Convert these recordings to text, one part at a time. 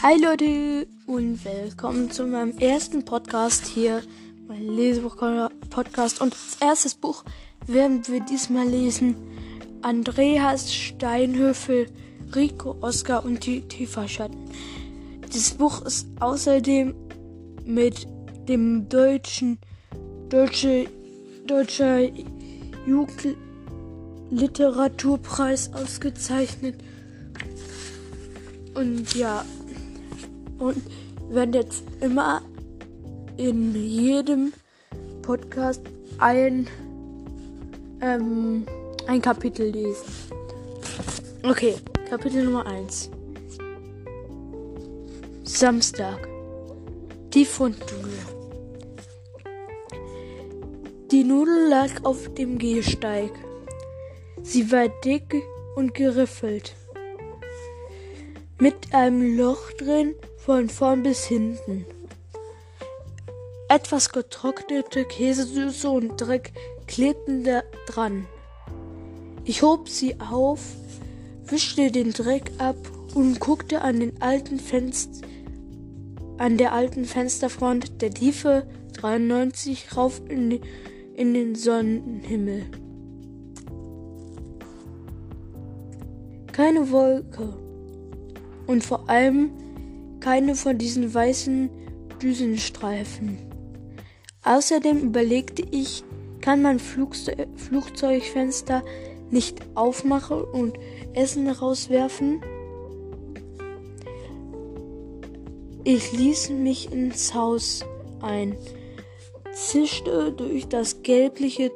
Hi Leute und willkommen zu meinem ersten Podcast hier, mein Lesebuch-Podcast. Und als erstes Buch werden wir diesmal lesen Andreas Steinhöfel, Rico, Oscar und die Tiefschatten. Dieses Buch ist außerdem mit dem deutschen deutsche, deutscher Jugendliteraturpreis ausgezeichnet. Und ja, und werden jetzt immer in jedem Podcast ein, ähm, ein Kapitel lesen. Okay, Kapitel Nummer 1. Samstag. Die Fundnudel. Die Nudel lag auf dem Gehsteig. Sie war dick und geriffelt. Mit einem Loch drin von vorn bis hinten. Etwas getrocknete Käsesüße und Dreck klebten da dran. Ich hob sie auf, wischte den Dreck ab und guckte an den alten Fenster an der alten Fensterfront der Tiefe 93 rauf in, in den Sonnenhimmel. Keine Wolke und vor allem keine von diesen weißen Düsenstreifen. Außerdem überlegte ich, kann man Flugzeugfenster nicht aufmachen und Essen rauswerfen? Ich ließ mich ins Haus ein, zischte durch das gelbliche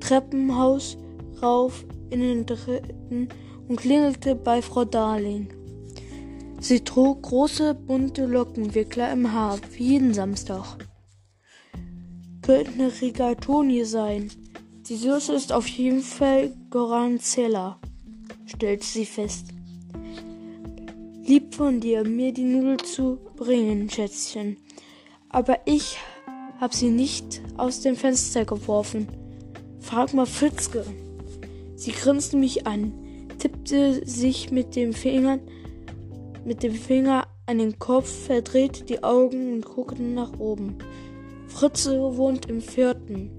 Treppenhaus rauf in den dritten und klingelte bei Frau Darling. Sie trug große bunte Lockenwickler im Haar, wie jeden Samstag. Könnte eine Rigatoni sein. Die Soße ist auf jeden Fall Goranzella, stellte sie fest. Lieb von dir, mir die Nudel zu bringen, Schätzchen. Aber ich hab sie nicht aus dem Fenster geworfen. Frag mal Fritzke. Sie grinste mich an, tippte sich mit dem Fingern mit dem Finger an den Kopf, verdrehte die Augen und guckte nach oben. Fritze wohnt im vierten.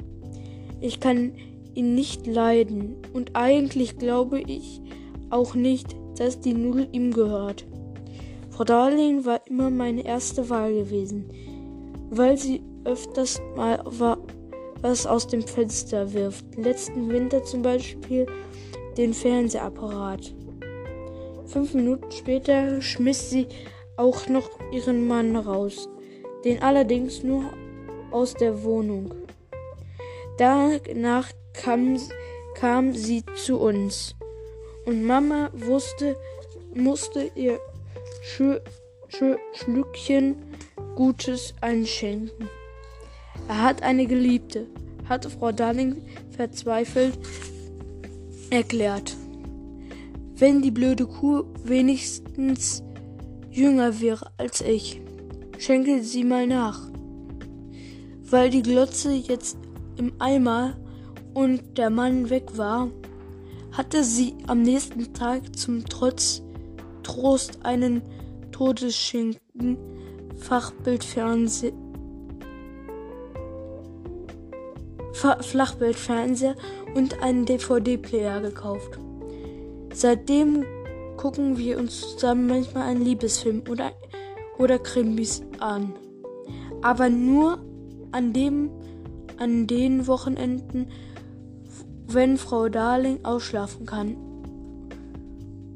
Ich kann ihn nicht leiden und eigentlich glaube ich auch nicht, dass die Nudel ihm gehört. Frau Darling war immer meine erste Wahl gewesen, weil sie öfters mal was aus dem Fenster wirft. Letzten Winter zum Beispiel den Fernsehapparat. Fünf Minuten später schmiss sie auch noch ihren Mann raus, den allerdings nur aus der Wohnung. Danach kam, kam sie zu uns und Mama wusste, musste ihr Sch Sch Schlückchen Gutes einschenken. Er hat eine Geliebte, hatte Frau Darling verzweifelt erklärt. Wenn die blöde Kuh wenigstens jünger wäre als ich, schenke sie mal nach. Weil die Glotze jetzt im Eimer und der Mann weg war, hatte sie am nächsten Tag zum Trotz Trost einen Todesschinken Fachbildfernseher Flachbildfernseher und einen DVD-Player gekauft. Seitdem gucken wir uns zusammen manchmal einen Liebesfilm oder, oder Krimis an. Aber nur an dem, an den Wochenenden, wenn Frau Darling ausschlafen kann.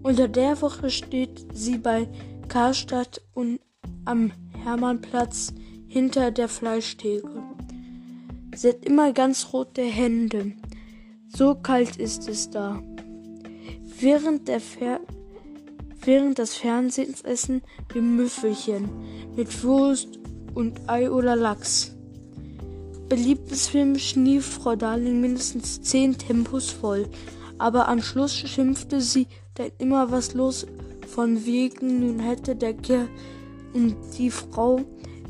Unter der Woche steht sie bei Karstadt und am Hermannplatz hinter der Fleischtheke. Sie hat immer ganz rote Hände. So kalt ist es da. Während, der Fer während des Fernsehens essen wir Müffelchen mit Wurst und Ei oder Lachs. Beliebtes Film schnief Frau Darling mindestens zehn Tempos voll, aber am Schluss schimpfte sie, denn immer was los von wegen, nun hätte der Kerl und die Frau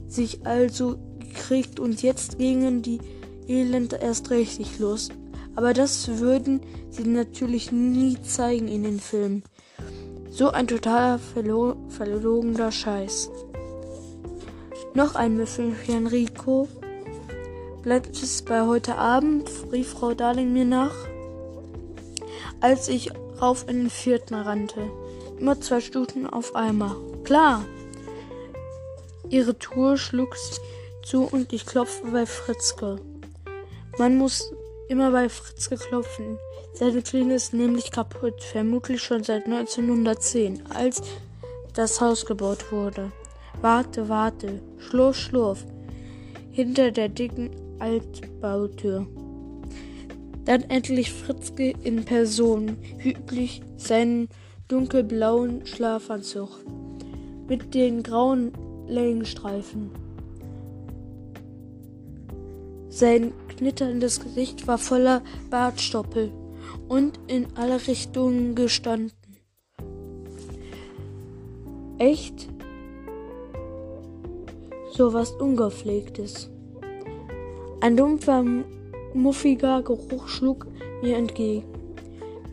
sich also gekriegt und jetzt gingen die Elende erst richtig los. Aber das würden sie natürlich nie zeigen in den Filmen. So ein totaler verlo verlogener Scheiß. Noch ein Müffelchen Rico. Bleibt es bei heute Abend, rief Frau Darling mir nach, als ich rauf in den vierten rannte. Immer zwei Stufen auf einmal. Klar. Ihre Tour schlug zu und ich klopfte bei Fritzke. Man muss immer bei Fritzke klopfen. Seine Klinge ist nämlich kaputt, vermutlich schon seit 1910, als das Haus gebaut wurde. Warte, warte, schlurf, schlurf, hinter der dicken Altbautür. Dann endlich Fritzke in Person, üblich seinen dunkelblauen Schlafanzug mit den grauen Längenstreifen. Sein knitterndes Gesicht war voller Bartstoppel und in alle Richtungen gestanden. Echt? So was Ungepflegtes. Ein dumpfer, muffiger Geruch schlug mir entgegen.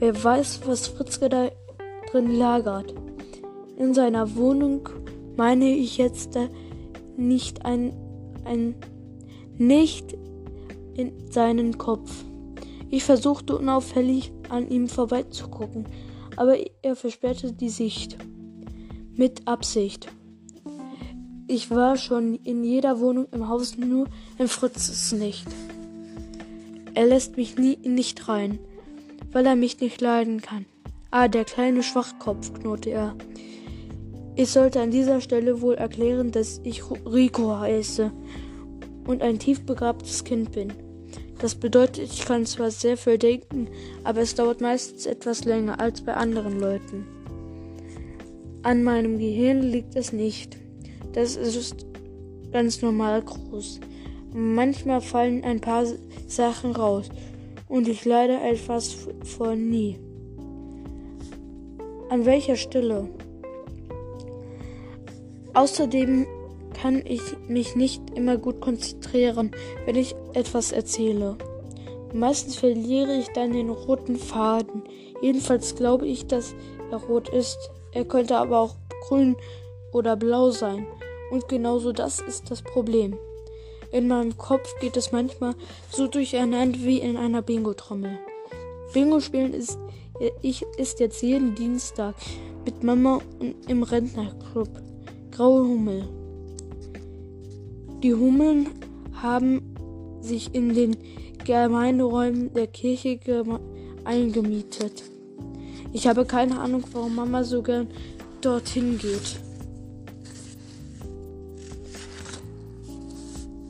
Wer weiß, was Fritzke da drin lagert. In seiner Wohnung meine ich jetzt nicht ein, ein nicht seinen Kopf. Ich versuchte unauffällig an ihm vorbeizugucken, aber er versperrte die Sicht. Mit Absicht. Ich war schon in jeder Wohnung im Haus, nur in Fritzes nicht. Er lässt mich nie nicht rein, weil er mich nicht leiden kann. Ah, der kleine Schwachkopf, knurrte er. Ich sollte an dieser Stelle wohl erklären, dass ich Rico heiße und ein tief begabtes Kind bin. Das bedeutet, ich kann zwar sehr viel denken, aber es dauert meistens etwas länger als bei anderen Leuten. An meinem Gehirn liegt es nicht. Das ist ganz normal groß. Manchmal fallen ein paar Sachen raus und ich leide etwas von nie. An welcher Stelle? Außerdem kann ich mich nicht immer gut konzentrieren, wenn ich etwas erzähle. Meistens verliere ich dann den roten Faden. Jedenfalls glaube ich, dass er rot ist. Er könnte aber auch grün oder blau sein. Und genauso das ist das Problem. In meinem Kopf geht es manchmal so durcheinander wie in einer Bingo-Trommel. Bingo spielen ist, ich, ist jetzt jeden Dienstag mit Mama im Rentnerclub. Graue Hummel. Die Hummeln haben sich in den Gemeinderäumen der Kirche eingemietet. Ich habe keine Ahnung, warum Mama so gern dorthin geht.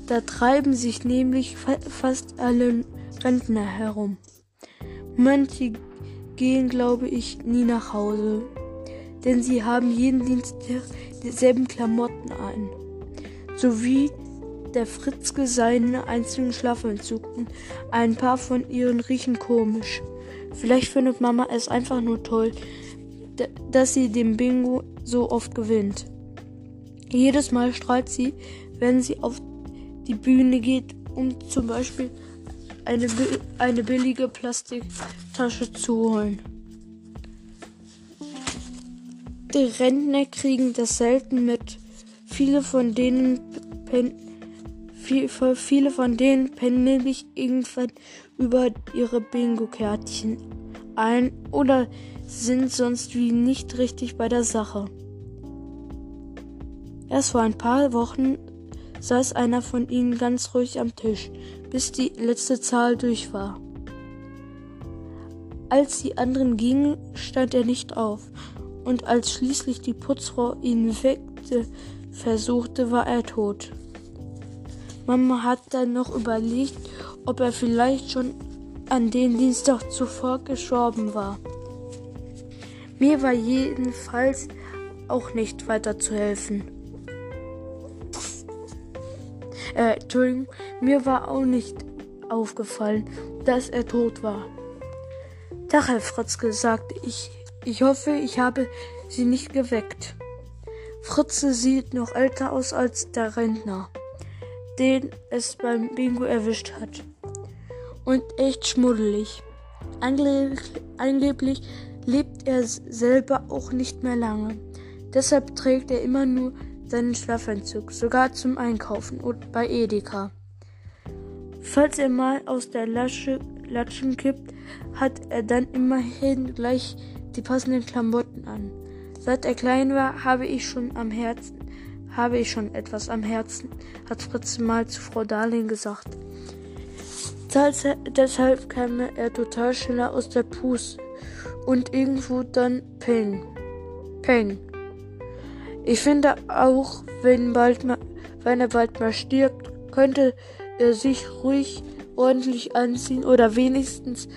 Da treiben sich nämlich fa fast alle Rentner herum. Manche gehen, glaube ich, nie nach Hause, denn sie haben jeden Dienstag dieselben Klamotten an. So wie der Fritzke seine einzelnen Schlafanzug und ein paar von ihren riechen komisch. Vielleicht findet Mama es einfach nur toll, dass sie dem Bingo so oft gewinnt. Jedes Mal strahlt sie, wenn sie auf die Bühne geht, um zum Beispiel eine, eine billige Plastiktasche zu holen. Die Rentner kriegen das selten mit. Viele von denen pennen, viele von denen pennen nämlich irgendwann über ihre Bingo-Kärtchen ein oder sind sonst wie nicht richtig bei der Sache. Erst vor ein paar Wochen saß einer von ihnen ganz ruhig am Tisch, bis die letzte Zahl durch war. Als die anderen gingen, stand er nicht auf, und als schließlich die Putzfrau ihn weckte, versuchte, war er tot. Mama hat dann noch überlegt, ob er vielleicht schon an den Dienstag zuvor gestorben war. Mir war jedenfalls auch nicht weiter zu helfen. Äh, Entschuldigung, mir war auch nicht aufgefallen, dass er tot war. Tag, Herr Fritzke, sagte ich ich hoffe, ich habe sie nicht geweckt. Fritze sieht noch älter aus als der Rentner, den es beim Bingo erwischt hat. Und echt schmuddelig. Angeblich, angeblich lebt er selber auch nicht mehr lange. Deshalb trägt er immer nur seinen Schlafanzug, sogar zum Einkaufen und bei Edeka. Falls er mal aus der Lasche, Latschen kippt, hat er dann immerhin gleich die passenden Klamotten an. Seit er klein war, habe ich schon am Herzen, habe ich schon etwas am Herzen, hat Fritz mal zu Frau Darling gesagt. Deshalb kam er total schneller aus der Puste und irgendwo dann Peng. Peng. Ich finde auch, wenn, bald mal, wenn er bald mal stirbt, könnte er sich ruhig ordentlich anziehen oder wenigstens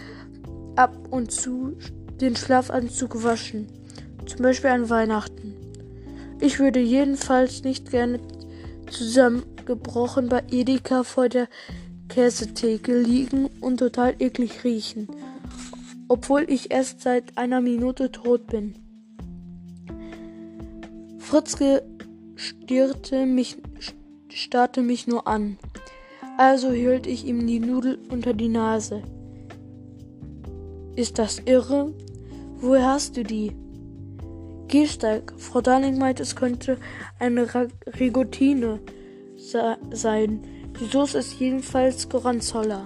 ab und zu den Schlafanzug waschen. Zum Beispiel an Weihnachten. Ich würde jedenfalls nicht gerne zusammengebrochen bei Edeka vor der Käsetheke liegen und total eklig riechen, obwohl ich erst seit einer Minute tot bin. Fritzke stierte mich, starrte mich nur an. Also hielt ich ihm die Nudel unter die Nase. Ist das irre? Woher hast du die? Gehsteig. Frau Darling meint, es könnte eine Rigotine sein. Die Soße ist jedenfalls Gorgonzola.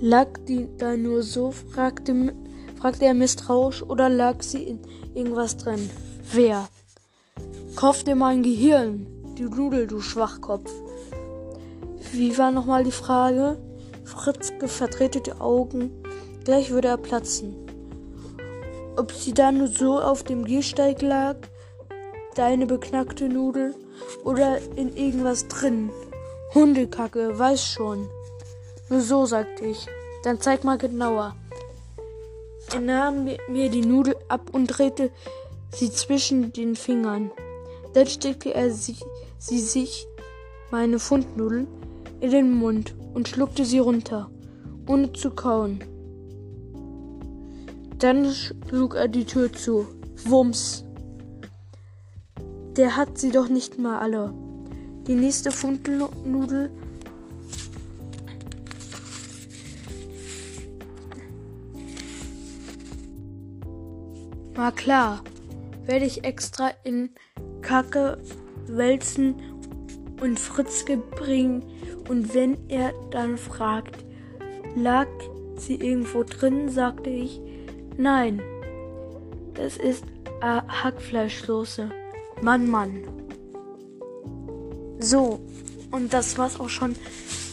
Lag die da nur so? fragte, fragte er misstrauisch, oder lag sie in irgendwas drin? Wer? Kauf dir mein Gehirn, die Nudel, du Schwachkopf. Wie war nochmal die Frage? Fritzke verdrehte die Augen, gleich würde er platzen. Ob sie da nur so auf dem Gehsteig lag, deine beknackte Nudel, oder in irgendwas drin. Hundekacke, weiß schon. Nur so, sagte ich. Dann zeig mal genauer. Er nahm mir die Nudel ab und drehte sie zwischen den Fingern. Dann steckte er sie, sie sich, meine Fundnudeln, in den Mund und schluckte sie runter, ohne zu kauen. Dann schlug er die Tür zu. Wumms. Der hat sie doch nicht mal alle. Die nächste Fundelnudel Mal klar, werde ich extra in Kacke wälzen und Fritzke bringen. Und wenn er dann fragt, lag sie irgendwo drin, sagte ich, nein, das ist Hackfleischsoße. Mann, Mann. So, und das war's auch schon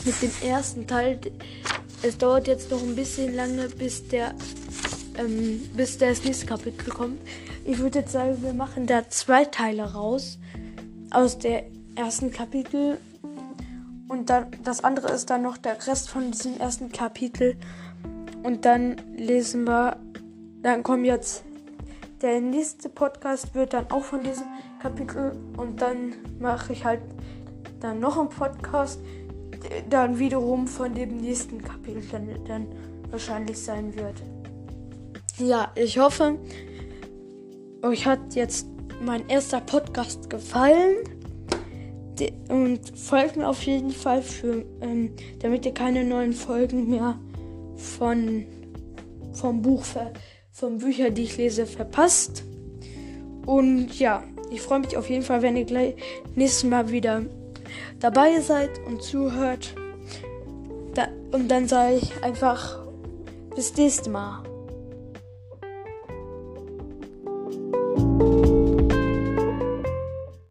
mit dem ersten Teil. Es dauert jetzt noch ein bisschen lange, bis der, ähm, bis das nächste Kapitel kommt. Ich würde jetzt sagen, wir machen da zwei Teile raus aus der ersten Kapitel. Und dann das andere ist dann noch der Rest von diesem ersten Kapitel. Und dann lesen wir, dann kommen jetzt der nächste Podcast wird dann auch von diesem Kapitel und dann mache ich halt dann noch einen Podcast, dann wiederum von dem nächsten Kapitel dann, dann wahrscheinlich sein wird. Ja, ich hoffe, euch hat jetzt mein erster Podcast gefallen. Und folgt mir auf jeden Fall für, ähm, damit ihr keine neuen Folgen mehr von vom Buch ver von Büchern, die ich lese, verpasst. Und ja, ich freue mich auf jeden Fall, wenn ihr gleich nächstes Mal wieder dabei seid und zuhört. Da, und dann sage ich einfach bis nächstes Mal.